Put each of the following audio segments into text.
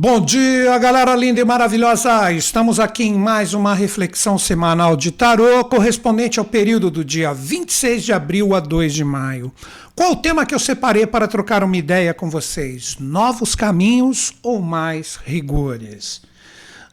Bom dia, galera linda e maravilhosa! Estamos aqui em mais uma reflexão semanal de tarô, correspondente ao período do dia 26 de abril a 2 de maio. Qual o tema que eu separei para trocar uma ideia com vocês? Novos caminhos ou mais rigores?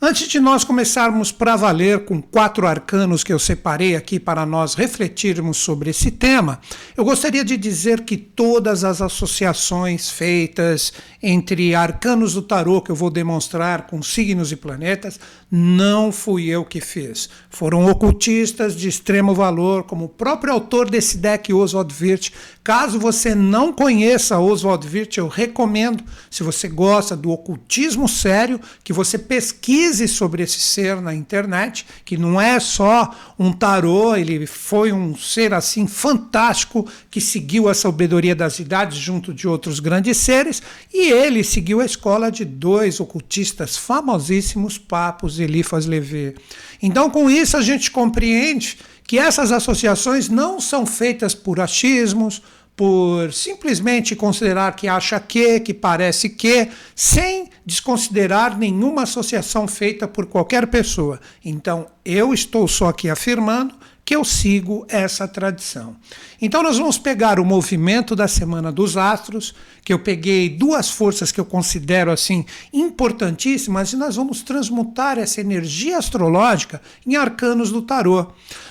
Antes de nós começarmos para valer com quatro arcanos que eu separei aqui para nós refletirmos sobre esse tema, eu gostaria de dizer que todas as associações feitas entre arcanos do tarô que eu vou demonstrar com signos e planetas, não fui eu que fiz. Foram ocultistas de extremo valor, como o próprio autor desse deck, Oswald Wirth. Caso você não conheça Oswald Wirth, eu recomendo, se você gosta do ocultismo sério, que você pesquise sobre esse ser na internet, que não é só um tarô, ele foi um ser assim fantástico que seguiu a sabedoria das idades junto de outros grandes seres e ele seguiu a escola de dois ocultistas famosíssimos, Papos e Eliphas Levi. Então, com isso, a gente compreende que essas associações não são feitas por achismos, por simplesmente considerar que acha que, que parece que, sem desconsiderar nenhuma associação feita por qualquer pessoa. Então, eu estou só aqui afirmando que eu sigo essa tradição. Então nós vamos pegar o movimento da semana dos astros, que eu peguei duas forças que eu considero assim importantíssimas e nós vamos transmutar essa energia astrológica em arcanos do tarô.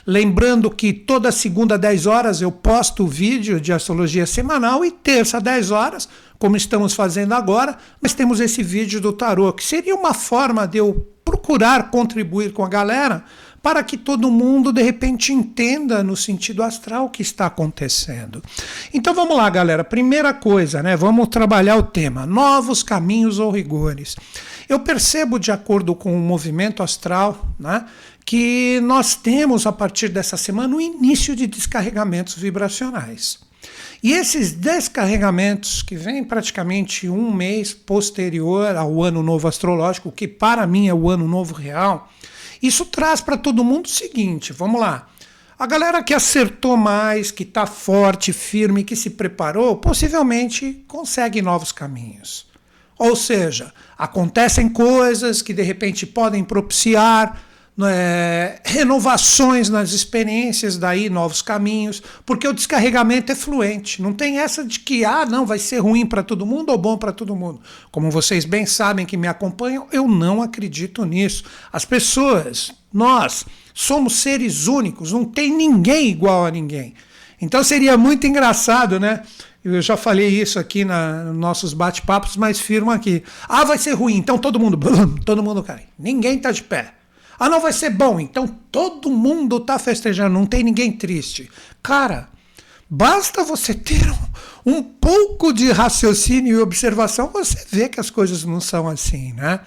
Lembrando que toda segunda 10 horas eu posto o vídeo de astrologia semanal e terça 10 horas, como estamos fazendo agora, nós temos esse vídeo do tarô, que seria uma forma de eu procurar contribuir com a galera para que todo mundo de repente entenda no sentido astral o que está acontecendo. Então vamos lá, galera. Primeira coisa, né? Vamos trabalhar o tema: novos caminhos ou rigores. Eu percebo, de acordo com o movimento astral, né, que nós temos a partir dessa semana o início de descarregamentos vibracionais. E esses descarregamentos, que vêm praticamente um mês posterior ao ano novo astrológico, que para mim é o ano novo real, isso traz para todo mundo o seguinte: vamos lá. A galera que acertou mais, que está forte, firme, que se preparou, possivelmente consegue novos caminhos. Ou seja, acontecem coisas que de repente podem propiciar é, renovações nas experiências, daí novos caminhos, porque o descarregamento é fluente. Não tem essa de que ah, não vai ser ruim para todo mundo ou bom para todo mundo. Como vocês bem sabem que me acompanham, eu não acredito nisso. As pessoas, nós somos seres únicos, não tem ninguém igual a ninguém. Então seria muito engraçado, né? Eu já falei isso aqui na, nos nossos bate-papos, mas firmo aqui. Ah, vai ser ruim, então todo mundo, todo mundo cai. Ninguém está de pé. Ah, não vai ser bom, então todo mundo está festejando, não tem ninguém triste. Cara, basta você ter um, um pouco de raciocínio e observação, você vê que as coisas não são assim, né?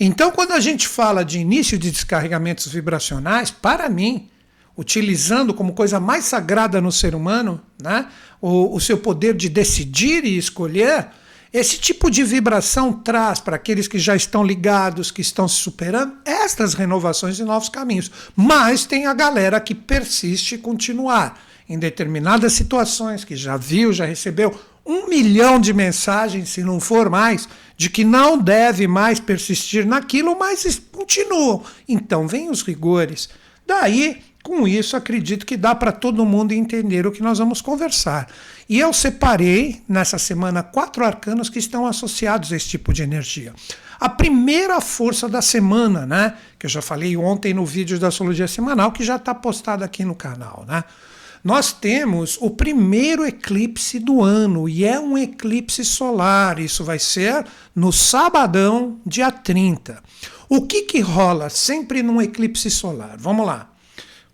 Então, quando a gente fala de início de descarregamentos vibracionais, para mim, utilizando como coisa mais sagrada no ser humano, né, o, o seu poder de decidir e escolher, esse tipo de vibração traz para aqueles que já estão ligados, que estão se superando, estas renovações e novos caminhos. Mas tem a galera que persiste e continuar em determinadas situações, que já viu, já recebeu um milhão de mensagens, se não for mais, de que não deve mais persistir naquilo, mas continuam. Então vem os rigores. Daí com isso, acredito que dá para todo mundo entender o que nós vamos conversar. E eu separei nessa semana quatro arcanos que estão associados a esse tipo de energia. A primeira força da semana, né? Que eu já falei ontem no vídeo da Astrologia Semanal, que já está postado aqui no canal, né? Nós temos o primeiro eclipse do ano e é um eclipse solar. Isso vai ser no sabadão, dia 30. O que, que rola sempre num eclipse solar? Vamos lá.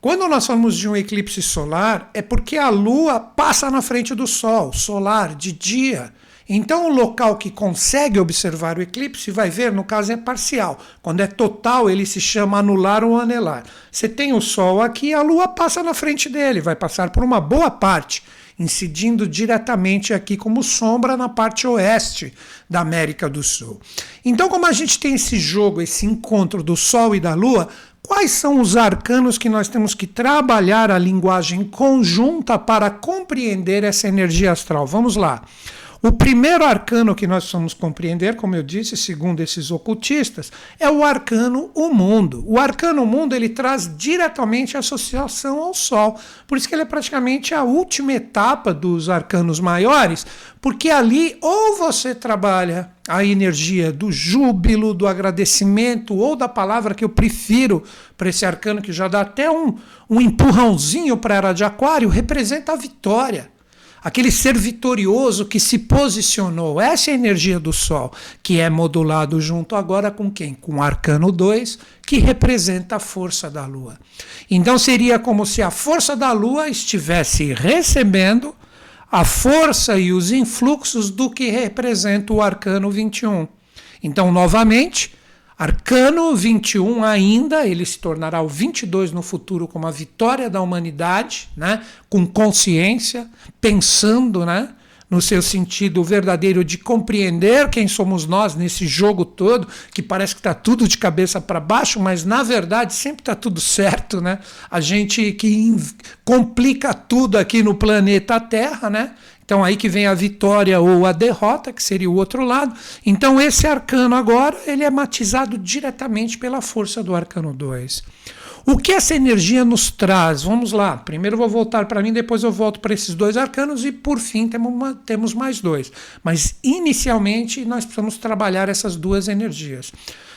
Quando nós falamos de um eclipse solar, é porque a Lua passa na frente do Sol, solar, de dia. Então, o local que consegue observar o eclipse vai ver, no caso, é parcial. Quando é total, ele se chama anular ou anelar. Você tem o Sol aqui, a Lua passa na frente dele, vai passar por uma boa parte, incidindo diretamente aqui como sombra na parte oeste da América do Sul. Então, como a gente tem esse jogo, esse encontro do Sol e da Lua, Quais são os arcanos que nós temos que trabalhar a linguagem conjunta para compreender essa energia astral? Vamos lá. O primeiro arcano que nós vamos compreender, como eu disse, segundo esses ocultistas, é o arcano o mundo. O arcano o mundo ele traz diretamente a associação ao sol. Por isso que ele é praticamente a última etapa dos arcanos maiores, porque ali ou você trabalha a energia do júbilo, do agradecimento ou da palavra que eu prefiro para esse arcano que já dá até um, um empurrãozinho para a era de aquário, representa a vitória aquele ser vitorioso que se posicionou. Essa é a energia do Sol, que é modulado junto agora com quem? Com o Arcano 2, que representa a força da Lua. Então seria como se a força da Lua estivesse recebendo a força e os influxos do que representa o Arcano 21. Então, novamente, Arcano 21 ainda, ele se tornará o 22 no futuro como a vitória da humanidade, né? com consciência, pensando né? no seu sentido verdadeiro de compreender quem somos nós nesse jogo todo, que parece que está tudo de cabeça para baixo, mas na verdade sempre está tudo certo. Né? A gente que complica tudo aqui no planeta Terra, né? Então aí que vem a vitória ou a derrota, que seria o outro lado. Então esse arcano agora, ele é matizado diretamente pela força do arcano 2. O que essa energia nos traz? Vamos lá. Primeiro vou voltar para mim, depois eu volto para esses dois arcanos e por fim temos, uma, temos mais dois. Mas inicialmente nós precisamos trabalhar essas duas energias.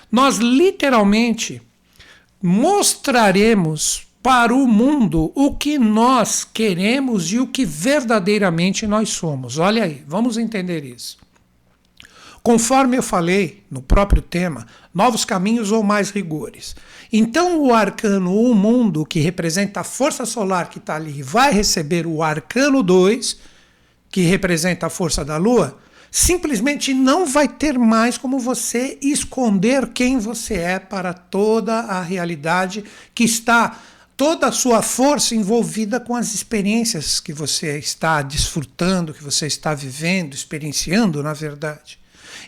Nós literalmente mostraremos para o mundo o que nós queremos e o que verdadeiramente nós somos. Olha aí, vamos entender isso. Conforme eu falei no próprio tema, novos caminhos ou mais rigores. Então, o arcano o mundo, que representa a força solar que está ali, vai receber o arcano 2, que representa a força da lua, simplesmente não vai ter mais como você esconder quem você é para toda a realidade que está toda a sua força envolvida com as experiências que você está desfrutando, que você está vivendo, experienciando, na verdade.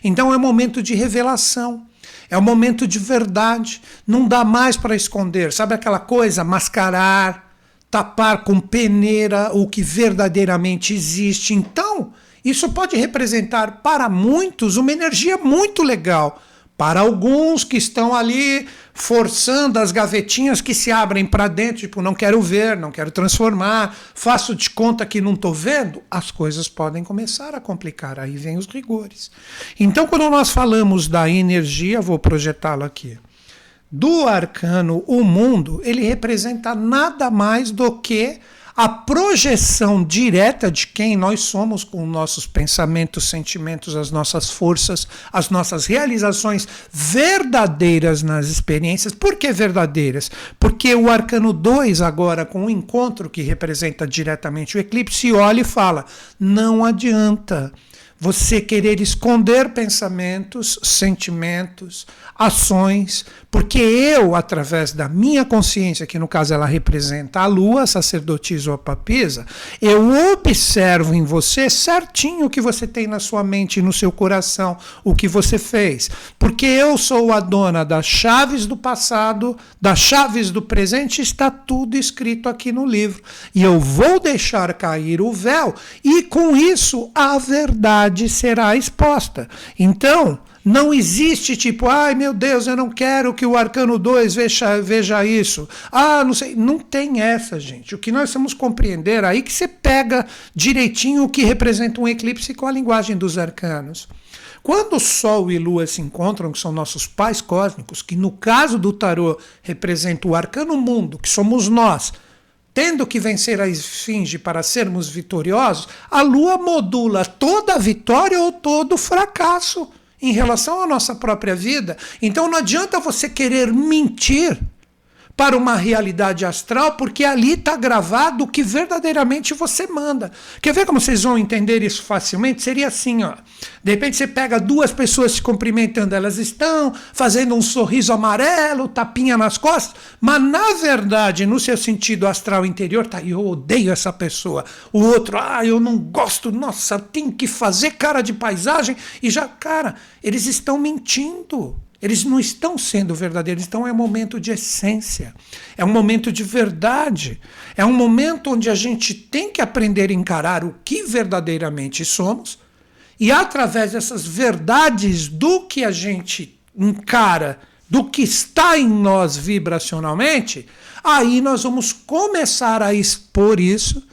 Então é momento de revelação. É um momento de verdade. Não dá mais para esconder. Sabe aquela coisa? Mascarar, tapar com peneira o que verdadeiramente existe. Então, isso pode representar para muitos uma energia muito legal para alguns que estão ali forçando as gavetinhas que se abrem para dentro, tipo, não quero ver, não quero transformar, faço de conta que não estou vendo, as coisas podem começar a complicar. Aí vem os rigores. Então, quando nós falamos da energia, vou projetá-lo aqui, do arcano, o mundo, ele representa nada mais do que a projeção direta de quem nós somos com nossos pensamentos, sentimentos, as nossas forças, as nossas realizações verdadeiras nas experiências. Por que verdadeiras? Porque o arcano 2, agora, com o encontro que representa diretamente o eclipse, olha e fala: não adianta você querer esconder pensamentos, sentimentos, ações, porque eu, através da minha consciência, que no caso ela representa a lua, a sacerdotisa ou a papisa, eu observo em você certinho o que você tem na sua mente e no seu coração, o que você fez. Porque eu sou a dona das chaves do passado, das chaves do presente, está tudo escrito aqui no livro. E eu vou deixar cair o véu, e com isso a verdade será exposta. Então, não existe tipo, ai meu Deus, eu não quero que o Arcano 2 veja, veja isso. Ah, não sei. Não tem essa, gente. O que nós temos compreender aí que você pega direitinho o que representa um eclipse com a linguagem dos arcanos. Quando Sol e Lua se encontram, que são nossos pais cósmicos, que no caso do tarô representa o arcano mundo, que somos nós, tendo que vencer a esfinge para sermos vitoriosos, a Lua modula toda a vitória ou todo o fracasso em relação à nossa própria vida. Então não adianta você querer mentir para uma realidade astral, porque ali está gravado o que verdadeiramente você manda. Quer ver como vocês vão entender isso facilmente? Seria assim, ó. De repente você pega duas pessoas se cumprimentando, elas estão fazendo um sorriso amarelo, tapinha nas costas, mas na verdade, no seu sentido astral interior, tá, eu odeio essa pessoa. O outro, ah, eu não gosto, nossa, tem que fazer cara de paisagem e já, cara, eles estão mentindo. Eles não estão sendo verdadeiros, então é um momento de essência, é um momento de verdade, é um momento onde a gente tem que aprender a encarar o que verdadeiramente somos E através dessas verdades do que a gente encara, do que está em nós vibracionalmente, aí nós vamos começar a expor isso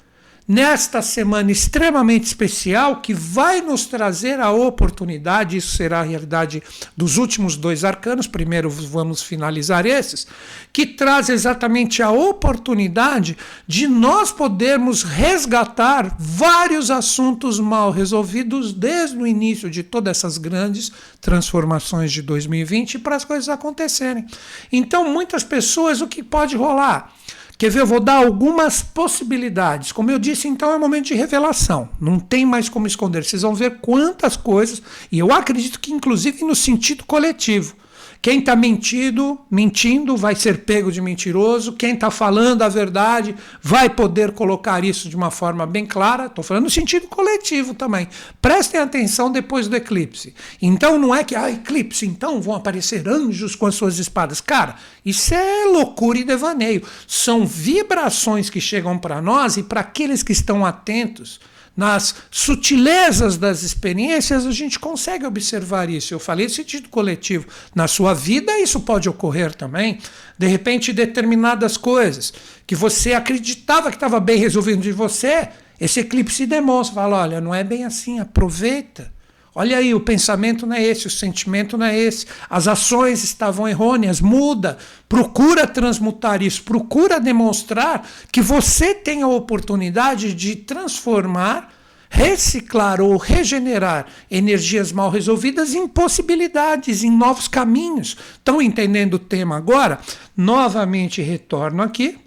nesta semana extremamente especial que vai nos trazer a oportunidade, isso será a realidade dos últimos dois arcanos, primeiro vamos finalizar esses, que traz exatamente a oportunidade de nós podermos resgatar vários assuntos mal resolvidos desde o início de todas essas grandes transformações de 2020 para as coisas acontecerem. Então, muitas pessoas, o que pode rolar? Quer ver? Eu vou dar algumas possibilidades. Como eu disse, então é um momento de revelação. Não tem mais como esconder. Vocês vão ver quantas coisas, e eu acredito que inclusive no sentido coletivo. Quem está mentindo, mentindo, vai ser pego de mentiroso. Quem está falando a verdade vai poder colocar isso de uma forma bem clara. Estou falando no sentido coletivo também. Prestem atenção depois do eclipse. Então não é que, ah, eclipse, então vão aparecer anjos com as suas espadas. Cara, isso é loucura e devaneio. São vibrações que chegam para nós e para aqueles que estão atentos nas sutilezas das experiências, a gente consegue observar isso. Eu falei sentido coletivo. Na sua vida, isso pode ocorrer também. De repente, determinadas coisas que você acreditava que estava bem resolvido de você, esse eclipse demonstra. Fala: olha, não é bem assim, aproveita. Olha aí, o pensamento não é esse, o sentimento não é esse, as ações estavam errôneas, muda, procura transmutar isso, procura demonstrar que você tem a oportunidade de transformar, reciclar ou regenerar energias mal resolvidas em possibilidades, em novos caminhos. Estão entendendo o tema agora? Novamente retorno aqui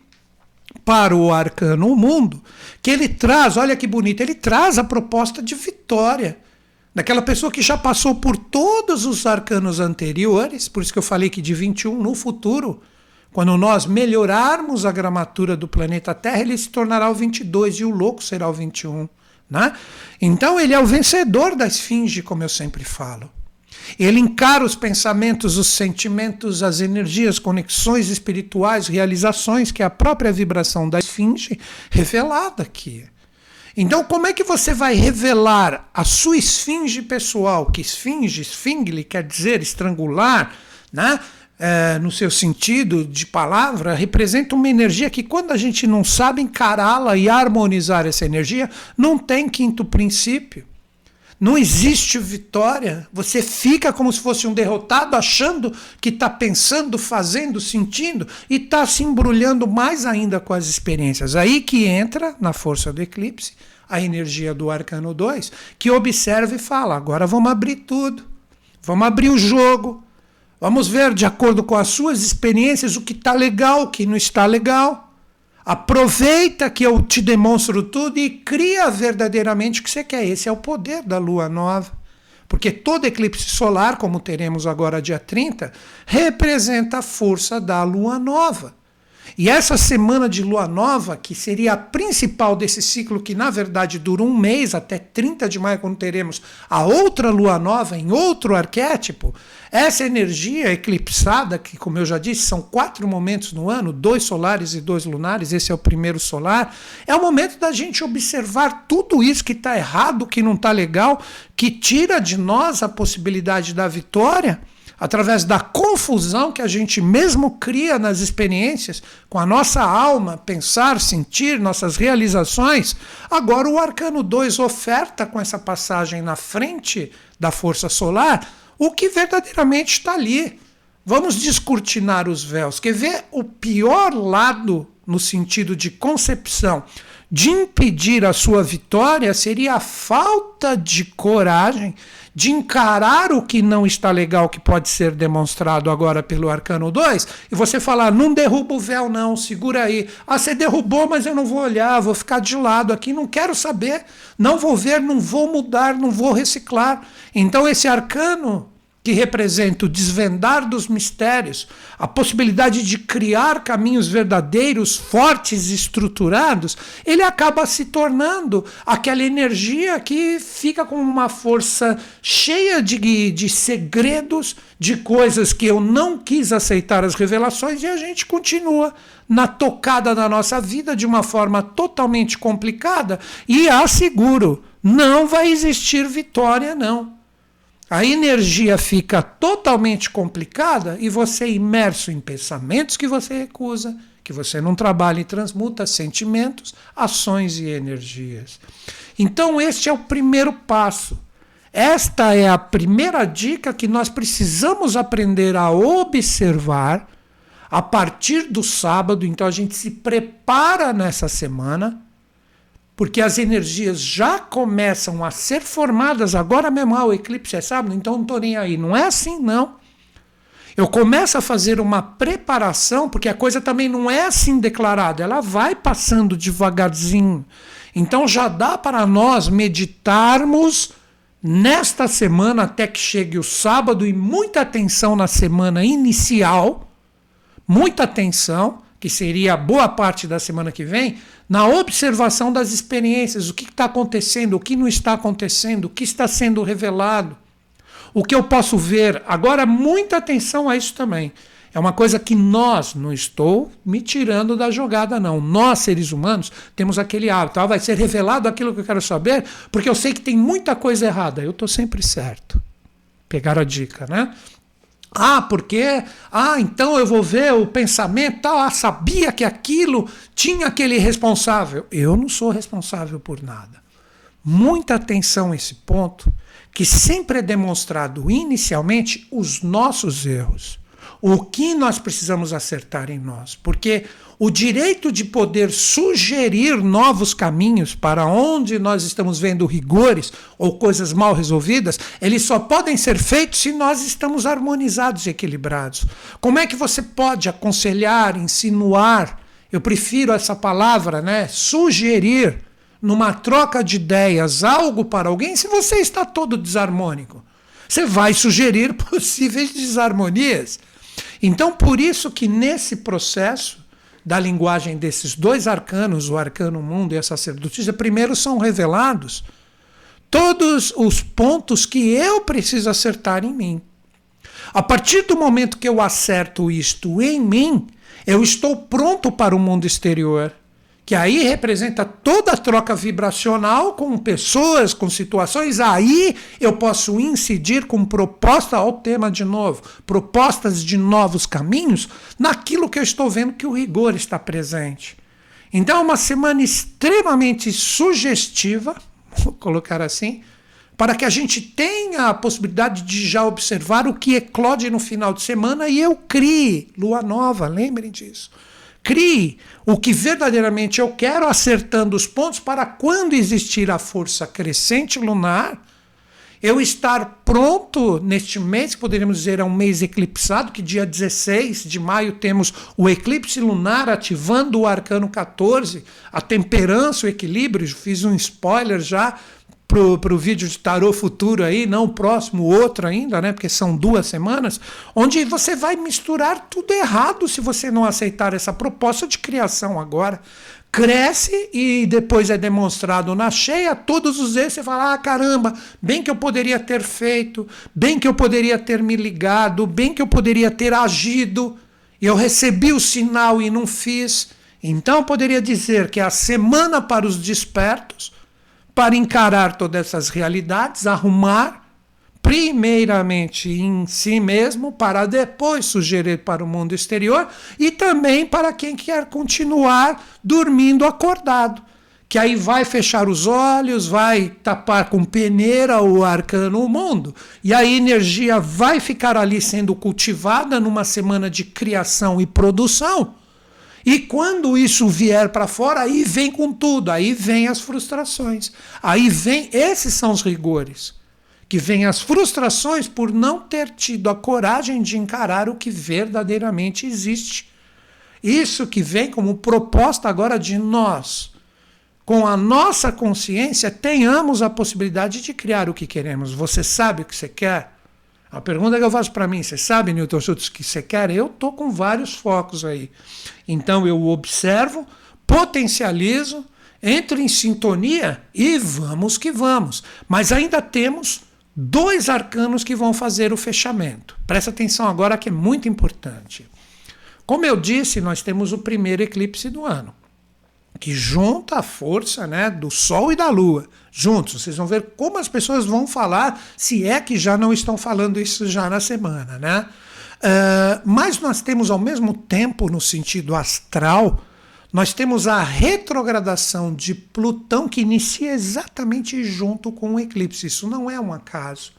para o arcano mundo, que ele traz, olha que bonito, ele traz a proposta de vitória daquela pessoa que já passou por todos os arcanos anteriores, por isso que eu falei que de 21 no futuro, quando nós melhorarmos a gramatura do planeta Terra, ele se tornará o 22 e o louco será o 21. Né? Então ele é o vencedor da esfinge, como eu sempre falo. Ele encara os pensamentos, os sentimentos, as energias, conexões espirituais, realizações, que é a própria vibração da esfinge revelada aqui. Então, como é que você vai revelar a sua esfinge pessoal? Que esfinge, esfingle, quer dizer estrangular, né? É, no seu sentido de palavra, representa uma energia que, quando a gente não sabe encará-la e harmonizar essa energia, não tem quinto princípio. Não existe vitória. Você fica como se fosse um derrotado, achando que está pensando, fazendo, sentindo e está se embrulhando mais ainda com as experiências. Aí que entra, na força do eclipse, a energia do arcano 2, que observa e fala: agora vamos abrir tudo, vamos abrir o jogo, vamos ver de acordo com as suas experiências o que está legal, o que não está legal. Aproveita que eu te demonstro tudo e cria verdadeiramente o que você quer. Esse é o poder da lua nova. Porque todo eclipse solar, como teremos agora dia 30, representa a força da lua nova. E essa semana de lua nova, que seria a principal desse ciclo, que na verdade dura um mês, até 30 de maio, quando teremos a outra lua nova em outro arquétipo, essa energia eclipsada, que como eu já disse, são quatro momentos no ano, dois solares e dois lunares, esse é o primeiro solar, é o momento da gente observar tudo isso que está errado, que não está legal, que tira de nós a possibilidade da vitória através da confusão que a gente mesmo cria nas experiências, com a nossa alma, pensar, sentir, nossas realizações, agora o arcano 2 oferta com essa passagem na frente da força solar o que verdadeiramente está ali. Vamos descortinar os véus. Quer ver o pior lado no sentido de concepção de impedir a sua vitória seria a falta de coragem de encarar o que não está legal, que pode ser demonstrado agora pelo Arcano 2, e você falar: não derruba o véu, não, segura aí. Ah, você derrubou, mas eu não vou olhar, vou ficar de lado aqui, não quero saber, não vou ver, não vou mudar, não vou reciclar. Então, esse arcano que representa o desvendar dos mistérios, a possibilidade de criar caminhos verdadeiros, fortes estruturados, ele acaba se tornando aquela energia que fica com uma força cheia de, de segredos, de coisas que eu não quis aceitar as revelações e a gente continua na tocada da nossa vida de uma forma totalmente complicada e asseguro não vai existir vitória, não. A energia fica totalmente complicada e você é imerso em pensamentos que você recusa, que você não trabalha e transmuta sentimentos, ações e energias. Então, este é o primeiro passo. Esta é a primeira dica que nós precisamos aprender a observar a partir do sábado. Então, a gente se prepara nessa semana porque as energias já começam a ser formadas agora mesmo. Ah, o eclipse é sábado, então não estou nem aí. Não é assim, não. Eu começo a fazer uma preparação, porque a coisa também não é assim declarada, ela vai passando devagarzinho. Então já dá para nós meditarmos nesta semana até que chegue o sábado e muita atenção na semana inicial, muita atenção, que seria boa parte da semana que vem, na observação das experiências, o que está acontecendo, o que não está acontecendo, o que está sendo revelado, o que eu posso ver. Agora, muita atenção a isso também. É uma coisa que nós, não estou me tirando da jogada, não. Nós, seres humanos, temos aquele hábito. Ah, vai ser revelado aquilo que eu quero saber, porque eu sei que tem muita coisa errada. Eu estou sempre certo. Pegaram a dica, né? Ah, porque? Ah, então eu vou ver o pensamento, ah, sabia que aquilo tinha aquele responsável. Eu não sou responsável por nada. Muita atenção a esse ponto, que sempre é demonstrado inicialmente os nossos erros o que nós precisamos acertar em nós. Porque o direito de poder sugerir novos caminhos para onde nós estamos vendo rigores ou coisas mal resolvidas, eles só podem ser feitos se nós estamos harmonizados e equilibrados. Como é que você pode aconselhar, insinuar? Eu prefiro essa palavra, né? Sugerir numa troca de ideias algo para alguém se você está todo desarmônico. Você vai sugerir possíveis desarmonias. Então, por isso que nesse processo da linguagem desses dois arcanos, o arcano mundo e a sacerdotisa, primeiro são revelados todos os pontos que eu preciso acertar em mim. A partir do momento que eu acerto isto em mim, eu estou pronto para o mundo exterior que aí representa toda a troca vibracional com pessoas, com situações, aí eu posso incidir com proposta ao tema de novo, propostas de novos caminhos, naquilo que eu estou vendo que o rigor está presente. Então é uma semana extremamente sugestiva, vou colocar assim, para que a gente tenha a possibilidade de já observar o que eclode no final de semana e eu crie lua nova, lembrem disso. Crie o que verdadeiramente eu quero, acertando os pontos para quando existir a força crescente lunar, eu estar pronto neste mês, que poderíamos dizer é um mês eclipsado, que dia 16 de maio temos o eclipse lunar ativando o arcano 14, a temperança, o equilíbrio. Fiz um spoiler já para o vídeo de tarô futuro aí, não o próximo, outro ainda, né? Porque são duas semanas, onde você vai misturar tudo errado se você não aceitar essa proposta de criação agora. Cresce e depois é demonstrado na cheia todos os erros. Você fala: ah, caramba, bem que eu poderia ter feito, bem que eu poderia ter me ligado, bem que eu poderia ter agido. Eu recebi o sinal e não fiz. Então poderia dizer que a semana para os despertos para encarar todas essas realidades, arrumar primeiramente em si mesmo, para depois sugerir para o mundo exterior e também para quem quer continuar dormindo acordado. Que aí vai fechar os olhos, vai tapar com peneira o arcano o mundo, e a energia vai ficar ali sendo cultivada numa semana de criação e produção e quando isso vier para fora, aí vem com tudo, aí vem as frustrações. Aí vem, esses são os rigores. Que vem as frustrações por não ter tido a coragem de encarar o que verdadeiramente existe. Isso que vem como proposta agora de nós, com a nossa consciência, tenhamos a possibilidade de criar o que queremos. Você sabe o que você quer? A pergunta que eu faço para mim, você sabe, Newton Schultz, que você quer? Eu estou com vários focos aí. Então eu observo, potencializo, entro em sintonia e vamos que vamos. Mas ainda temos dois arcanos que vão fazer o fechamento. Presta atenção agora que é muito importante. Como eu disse, nós temos o primeiro eclipse do ano. Que junta a força né, do Sol e da Lua juntos. Vocês vão ver como as pessoas vão falar, se é que já não estão falando isso já na semana, né? Uh, mas nós temos ao mesmo tempo, no sentido astral, nós temos a retrogradação de Plutão que inicia exatamente junto com o eclipse. Isso não é um acaso.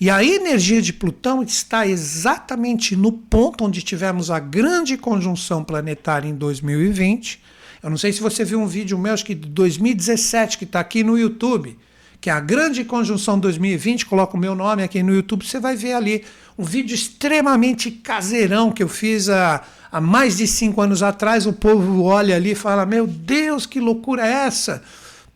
E a energia de Plutão está exatamente no ponto onde tivemos a grande conjunção planetária em 2020 eu não sei se você viu um vídeo meu, acho que de 2017, que está aqui no YouTube, que é a grande conjunção 2020. Coloca o meu nome aqui no YouTube, você vai ver ali um vídeo extremamente caseirão que eu fiz há, há mais de cinco anos atrás. O povo olha ali e fala: Meu Deus, que loucura é essa?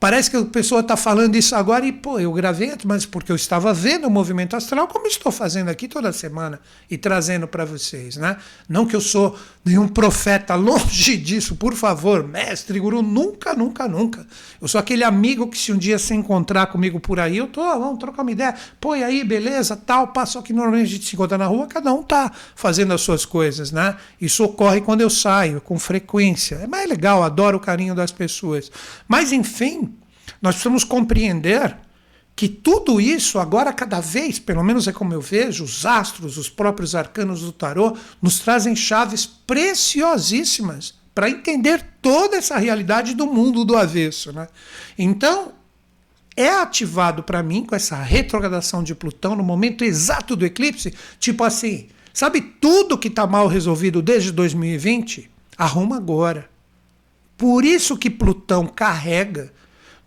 Parece que a pessoa está falando isso agora e, pô, eu gravei, mas porque eu estava vendo o movimento astral, como estou fazendo aqui toda semana e trazendo para vocês, né? Não que eu sou nenhum profeta, longe disso, por favor, mestre, guru, nunca, nunca, nunca. Eu sou aquele amigo que se um dia se encontrar comigo por aí, eu tô, vamos trocar uma ideia, pô, e aí, beleza, tal, passo que normalmente a gente se encontra na rua, cada um tá fazendo as suas coisas, né? Isso ocorre quando eu saio, com frequência. É mais legal, adoro o carinho das pessoas. Mas, enfim, nós precisamos compreender que tudo isso, agora cada vez, pelo menos é como eu vejo, os astros, os próprios arcanos do tarô, nos trazem chaves preciosíssimas para entender toda essa realidade do mundo do avesso. Né? Então, é ativado para mim com essa retrogradação de Plutão no momento exato do eclipse, tipo assim, sabe tudo que está mal resolvido desde 2020? Arruma agora. Por isso que Plutão carrega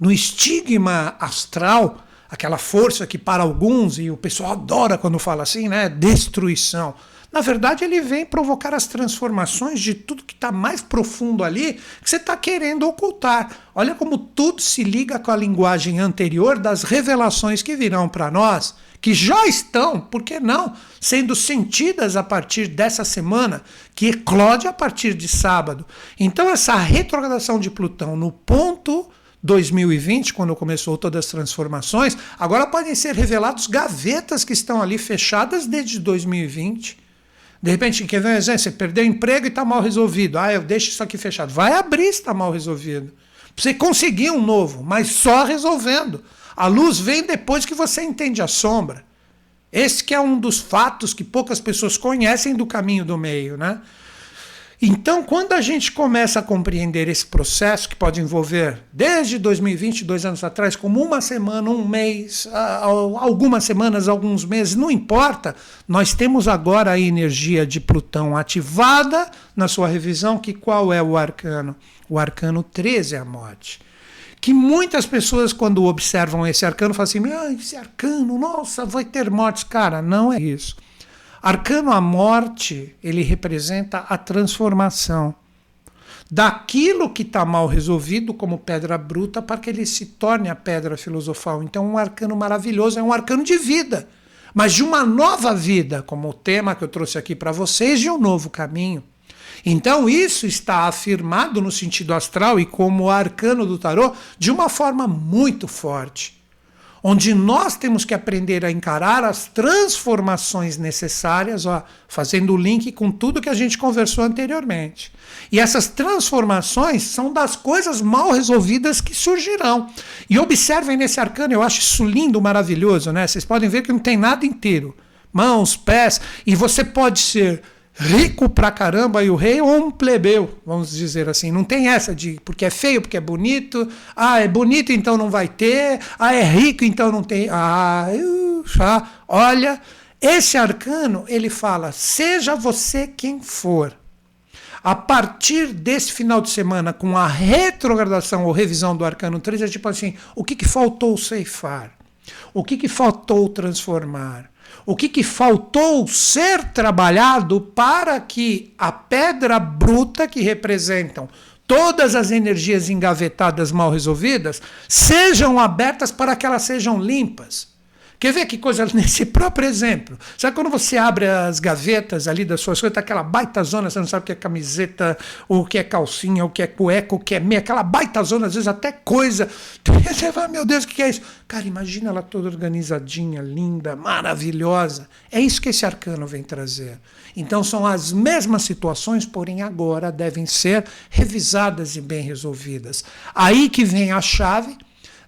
no estigma astral, aquela força que para alguns, e o pessoal adora quando fala assim, né? Destruição. Na verdade, ele vem provocar as transformações de tudo que está mais profundo ali, que você está querendo ocultar. Olha como tudo se liga com a linguagem anterior das revelações que virão para nós, que já estão, por que não, sendo sentidas a partir dessa semana, que eclode a partir de sábado. Então, essa retrogradação de Plutão no ponto 2020, quando começou todas as transformações, agora podem ser revelados gavetas que estão ali fechadas desde 2020. De repente, quer ver um exemplo? Você perdeu o emprego e está mal resolvido. Ah, eu deixo isso aqui fechado. Vai abrir se está mal resolvido. Você conseguir um novo, mas só resolvendo. A luz vem depois que você entende a sombra. Esse que é um dos fatos que poucas pessoas conhecem do caminho do meio, né? Então, quando a gente começa a compreender esse processo, que pode envolver desde 2020, dois anos atrás, como uma semana, um mês, algumas semanas, alguns meses, não importa, nós temos agora a energia de Plutão ativada na sua revisão, que qual é o arcano? O arcano 13 é a morte. Que muitas pessoas, quando observam esse arcano, falam assim: ah, esse arcano, nossa, vai ter mortes. Cara, não é isso. Arcano a morte, ele representa a transformação daquilo que está mal resolvido como pedra bruta para que ele se torne a pedra filosofal. Então, um arcano maravilhoso, é um arcano de vida, mas de uma nova vida, como o tema que eu trouxe aqui para vocês, de um novo caminho. Então, isso está afirmado no sentido astral e como arcano do tarô de uma forma muito forte onde nós temos que aprender a encarar as transformações necessárias, ó, fazendo o link com tudo que a gente conversou anteriormente. E essas transformações são das coisas mal resolvidas que surgirão. E observem nesse arcano, eu acho isso lindo, maravilhoso, né? Vocês podem ver que não tem nada inteiro. Mãos, pés, e você pode ser rico pra caramba e o rei ou um plebeu, vamos dizer assim. Não tem essa de porque é feio, porque é bonito. Ah, é bonito, então não vai ter. Ah, é rico, então não tem. Ah, uh, olha, esse arcano, ele fala: seja você quem for. A partir desse final de semana, com a retrogradação ou revisão do arcano 3, é tipo assim: o que, que faltou ceifar? O que, que faltou transformar? O que, que faltou ser trabalhado para que a pedra bruta que representam todas as energias engavetadas mal resolvidas sejam abertas para que elas sejam limpas? Quer ver que coisa nesse próprio exemplo? Sabe quando você abre as gavetas ali das suas coisas, tá aquela baita zona, você não sabe o que é camiseta, o que é calcinha, o que é cueca, o que é meia, aquela baita zona, às vezes até coisa. Você fala, meu Deus, o que é isso? Cara, imagina ela toda organizadinha, linda, maravilhosa. É isso que esse arcano vem trazer. Então são as mesmas situações, porém agora devem ser revisadas e bem resolvidas. Aí que vem a chave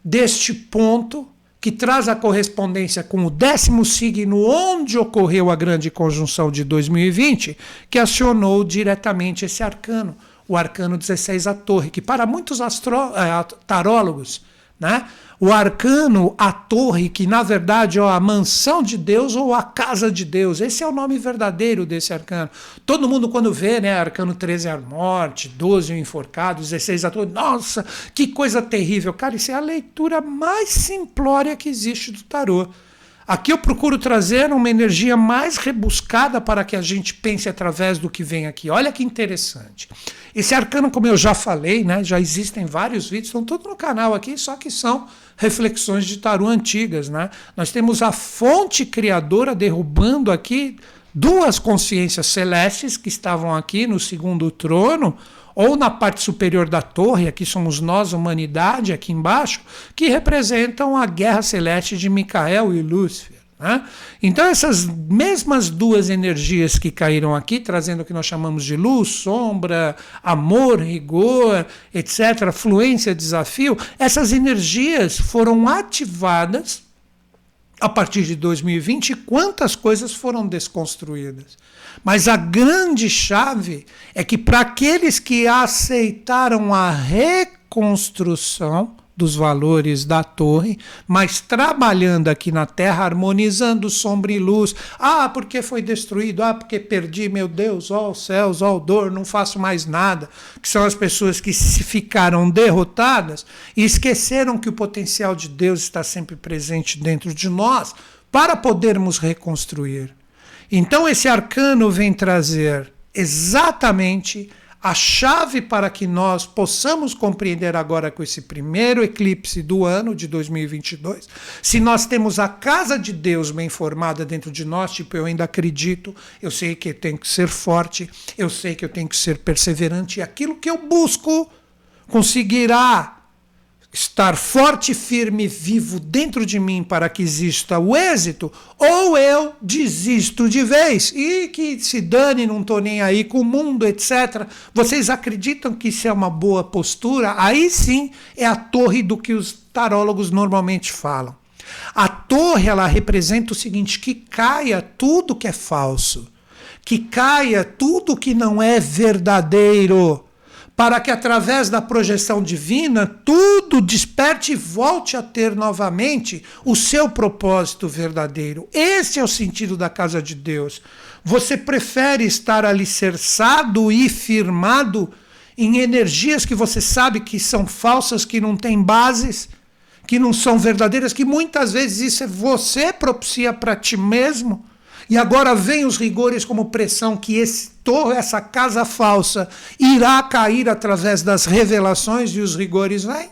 deste ponto que traz a correspondência com o décimo signo onde ocorreu a grande conjunção de 2020, que acionou diretamente esse arcano, o arcano 16 a torre, que para muitos astro, é, tarólogos, né, o arcano, a torre, que na verdade é a mansão de Deus ou a casa de Deus. Esse é o nome verdadeiro desse arcano. Todo mundo, quando vê, né, arcano 13 é a morte, 12 o enforcado, 16 a torre, nossa, que coisa terrível. Cara, isso é a leitura mais simplória que existe do tarô. Aqui eu procuro trazer uma energia mais rebuscada para que a gente pense através do que vem aqui. Olha que interessante. Esse arcano, como eu já falei, né, já existem vários vídeos, estão todos no canal aqui, só que são reflexões de tarô antigas. Né? Nós temos a fonte criadora derrubando aqui duas consciências celestes que estavam aqui no segundo trono, ou na parte superior da torre, aqui somos nós, humanidade, aqui embaixo, que representam a guerra celeste de Micael e Lúcifer. Né? Então, essas mesmas duas energias que caíram aqui, trazendo o que nós chamamos de luz, sombra, amor, rigor, etc., fluência, desafio, essas energias foram ativadas a partir de 2020 quantas coisas foram desconstruídas. Mas a grande chave é que para aqueles que aceitaram a reconstrução, dos valores da torre, mas trabalhando aqui na Terra, harmonizando sombra e luz. Ah, porque foi destruído? Ah, porque perdi, meu Deus, ó oh, céus, ó oh, dor, não faço mais nada. Que são as pessoas que se ficaram derrotadas e esqueceram que o potencial de Deus está sempre presente dentro de nós para podermos reconstruir. Então esse arcano vem trazer exatamente a chave para que nós possamos compreender agora com esse primeiro eclipse do ano de 2022, se nós temos a casa de Deus bem formada dentro de nós, tipo, eu ainda acredito, eu sei que eu tenho que ser forte, eu sei que eu tenho que ser perseverante, e aquilo que eu busco conseguirá estar forte, firme, vivo dentro de mim para que exista o êxito, ou eu desisto de vez e que se dane, não estou nem aí com o mundo, etc. Vocês acreditam que isso é uma boa postura? Aí sim é a torre do que os tarólogos normalmente falam. A torre ela representa o seguinte: que caia tudo que é falso, que caia tudo que não é verdadeiro para que através da projeção divina tudo desperte e volte a ter novamente o seu propósito verdadeiro. Esse é o sentido da casa de Deus. Você prefere estar alicerçado e firmado em energias que você sabe que são falsas, que não têm bases, que não são verdadeiras, que muitas vezes isso é você propicia para ti mesmo? E agora vem os rigores como pressão que esse torre, essa casa falsa irá cair através das revelações e os rigores vêm?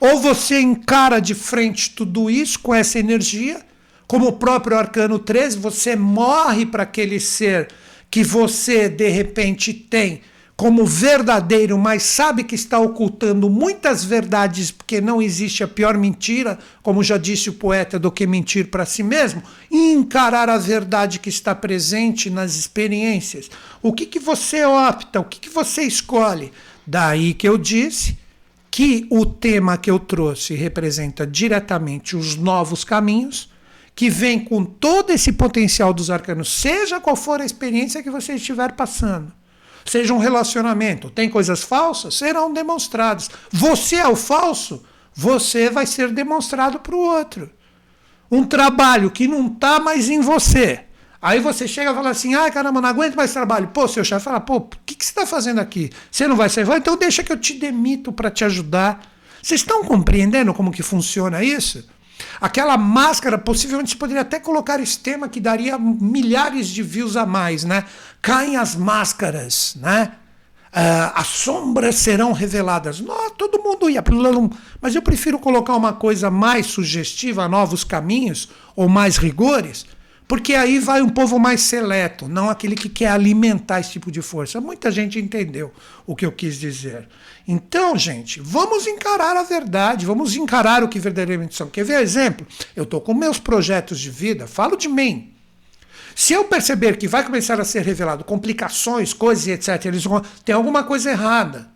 Ou você encara de frente tudo isso com essa energia, como o próprio arcano 13, você morre para aquele ser que você de repente tem como verdadeiro, mas sabe que está ocultando muitas verdades, porque não existe a pior mentira, como já disse o poeta, do que mentir para si mesmo, e encarar a verdade que está presente nas experiências. O que, que você opta? O que, que você escolhe? Daí que eu disse que o tema que eu trouxe representa diretamente os novos caminhos, que vem com todo esse potencial dos arcanos, seja qual for a experiência que você estiver passando seja um relacionamento, tem coisas falsas, serão demonstradas. Você é o falso, você vai ser demonstrado para o outro. Um trabalho que não está mais em você. Aí você chega e fala assim: ai caramba, não aguento mais trabalho. Pô, seu chefe fala: pô, o que, que você está fazendo aqui? Você não vai sair? Então deixa que eu te demito para te ajudar. Vocês estão compreendendo como que funciona isso? Aquela máscara, possivelmente você poderia até colocar esse tema que daria milhares de views a mais, né? Caem as máscaras, né? Uh, as sombras serão reveladas. Não, todo mundo ia. Mas eu prefiro colocar uma coisa mais sugestiva, novos caminhos ou mais rigores, porque aí vai um povo mais seleto, não aquele que quer alimentar esse tipo de força. Muita gente entendeu o que eu quis dizer. Então, gente, vamos encarar a verdade, vamos encarar o que verdadeiramente são. Quer ver exemplo? Eu estou com meus projetos de vida, falo de mim. Se eu perceber que vai começar a ser revelado complicações, coisas e etc., eles vão, tem alguma coisa errada.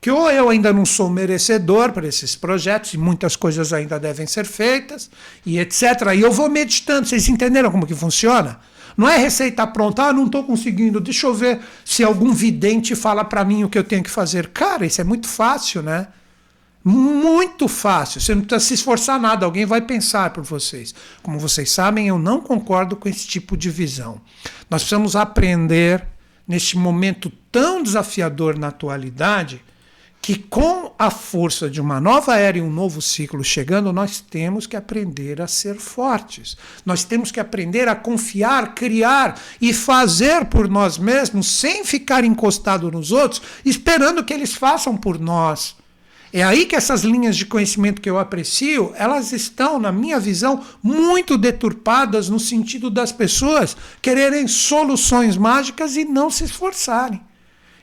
Que ou eu ainda não sou merecedor para esses projetos, e muitas coisas ainda devem ser feitas, e etc. E eu vou meditando. Vocês entenderam como que funciona? Não é receita pronta, ah, não estou conseguindo, deixa eu ver se algum vidente fala para mim o que eu tenho que fazer. Cara, isso é muito fácil, né? Muito fácil, você não precisa se esforçar nada, alguém vai pensar por vocês. Como vocês sabem, eu não concordo com esse tipo de visão. Nós precisamos aprender, neste momento tão desafiador na atualidade, que com a força de uma nova era e um novo ciclo chegando, nós temos que aprender a ser fortes. Nós temos que aprender a confiar, criar e fazer por nós mesmos, sem ficar encostado nos outros, esperando que eles façam por nós. É aí que essas linhas de conhecimento que eu aprecio, elas estão, na minha visão, muito deturpadas no sentido das pessoas quererem soluções mágicas e não se esforçarem.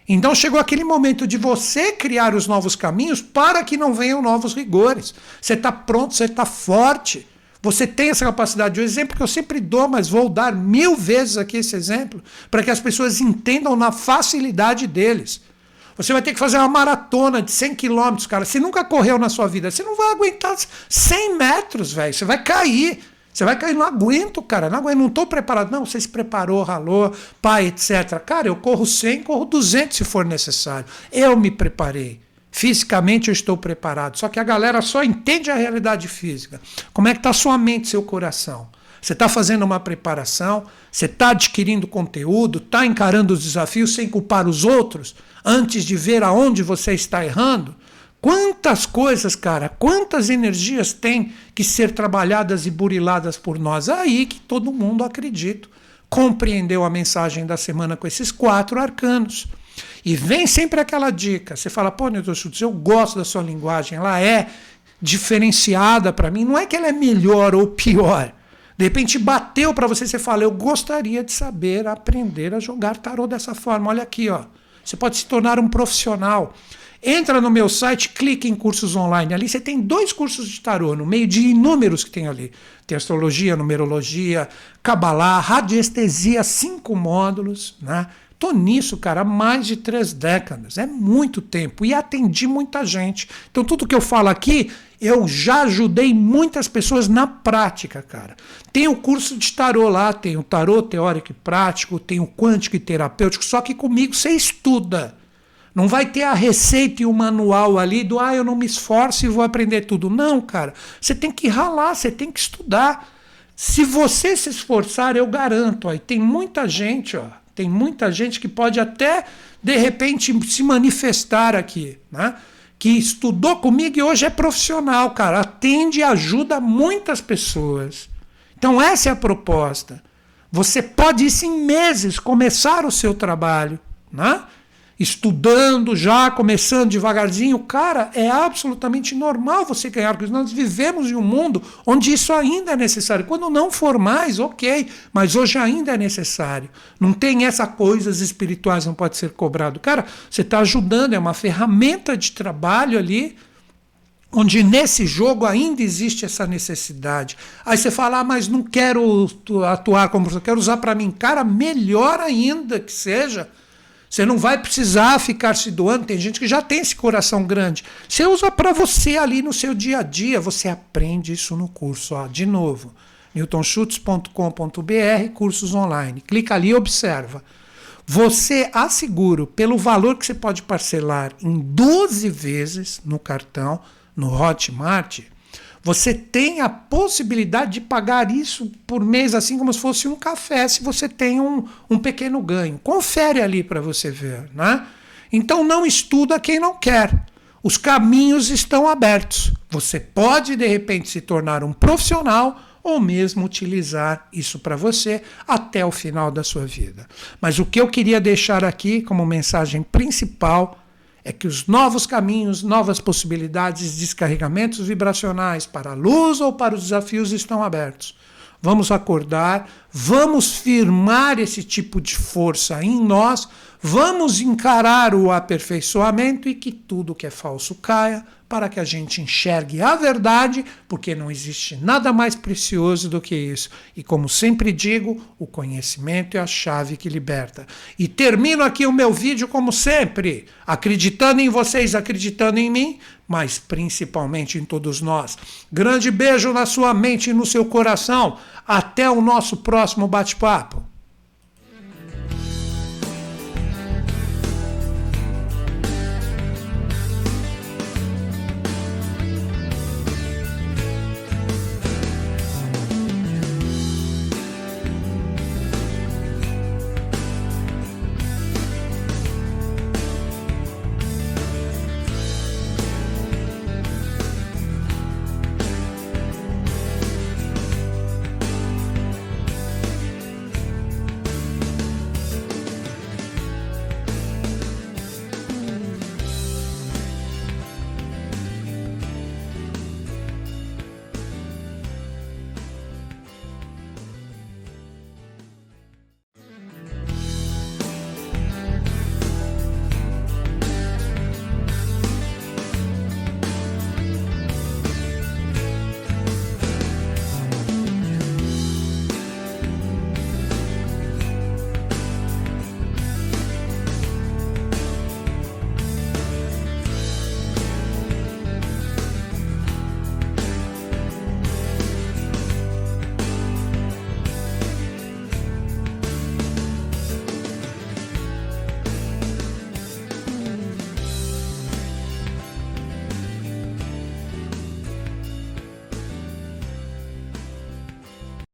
Então chegou aquele momento de você criar os novos caminhos para que não venham novos rigores. Você está pronto, você está forte. Você tem essa capacidade. O exemplo que eu sempre dou, mas vou dar mil vezes aqui esse exemplo, para que as pessoas entendam na facilidade deles. Você vai ter que fazer uma maratona de 100 quilômetros, cara. Você nunca correu na sua vida. Você não vai aguentar 100 metros, velho. Você vai cair. Você vai cair, não aguento, cara, não aguento, não estou preparado. Não, você se preparou, ralou, pai, etc. Cara, eu corro 100, corro 200 se for necessário. Eu me preparei. Fisicamente eu estou preparado. Só que a galera só entende a realidade física. Como é que está sua mente, seu coração? Você está fazendo uma preparação, você está adquirindo conteúdo, está encarando os desafios sem culpar os outros, antes de ver aonde você está errando. Quantas coisas, cara, quantas energias tem que ser trabalhadas e buriladas por nós? Aí que todo mundo, acredito, compreendeu a mensagem da semana com esses quatro arcanos. E vem sempre aquela dica. Você fala, pô, Newton Schultz, eu gosto da sua linguagem, ela é diferenciada para mim. Não é que ela é melhor ou pior. De repente bateu para você, você fala, eu gostaria de saber aprender a jogar tarô dessa forma. Olha aqui, ó. Você pode se tornar um profissional. Entra no meu site, clique em cursos online. Ali você tem dois cursos de tarô, no meio de inúmeros que tem ali. Tem astrologia, numerologia, cabalá, radiestesia, cinco módulos, né? Tô nisso, cara, há mais de três décadas. É muito tempo e atendi muita gente. Então, tudo que eu falo aqui, eu já ajudei muitas pessoas na prática, cara. Tem o curso de tarô lá, tem o tarô teórico e prático, tem o quântico e terapêutico, só que comigo você estuda. Não vai ter a receita e o manual ali do ah, eu não me esforço e vou aprender tudo. Não, cara. Você tem que ralar, você tem que estudar. Se você se esforçar, eu garanto, ó, tem muita gente, ó, tem muita gente que pode até, de repente, se manifestar aqui, né? que estudou comigo e hoje é profissional, cara. Atende e ajuda muitas pessoas. Então, essa é a proposta. Você pode, isso em meses, começar o seu trabalho. Né? Estudando já, começando devagarzinho, cara, é absolutamente normal você ganhar, porque nós vivemos em um mundo onde isso ainda é necessário. Quando não for mais, ok, mas hoje ainda é necessário. Não tem essa coisas espirituais, não pode ser cobrado. Cara, você está ajudando, é uma ferramenta de trabalho ali, onde nesse jogo ainda existe essa necessidade. Aí você fala, ah, mas não quero atuar como professor, quero usar para mim. Cara, melhor ainda que seja você não vai precisar ficar se doando. Tem gente que já tem esse coração grande. Você usa para você ali no seu dia a dia. Você aprende isso no curso. Ó, de novo, newtonschutz.com.br, cursos online. Clica ali e observa. Você asseguro, pelo valor que você pode parcelar em 12 vezes no cartão, no Hotmart, você tem a possibilidade de pagar isso por mês, assim como se fosse um café, se você tem um, um pequeno ganho. Confere ali para você ver. Né? Então não estuda quem não quer. Os caminhos estão abertos. Você pode, de repente, se tornar um profissional ou mesmo utilizar isso para você até o final da sua vida. Mas o que eu queria deixar aqui como mensagem principal é que os novos caminhos, novas possibilidades, descarregamentos vibracionais para a luz ou para os desafios estão abertos. Vamos acordar, vamos firmar esse tipo de força em nós, vamos encarar o aperfeiçoamento e que tudo que é falso caia, para que a gente enxergue a verdade, porque não existe nada mais precioso do que isso. E como sempre digo, o conhecimento é a chave que liberta. E termino aqui o meu vídeo como sempre, acreditando em vocês, acreditando em mim, mas principalmente em todos nós. Grande beijo na sua mente e no seu coração. Até o nosso próximo bate-papo.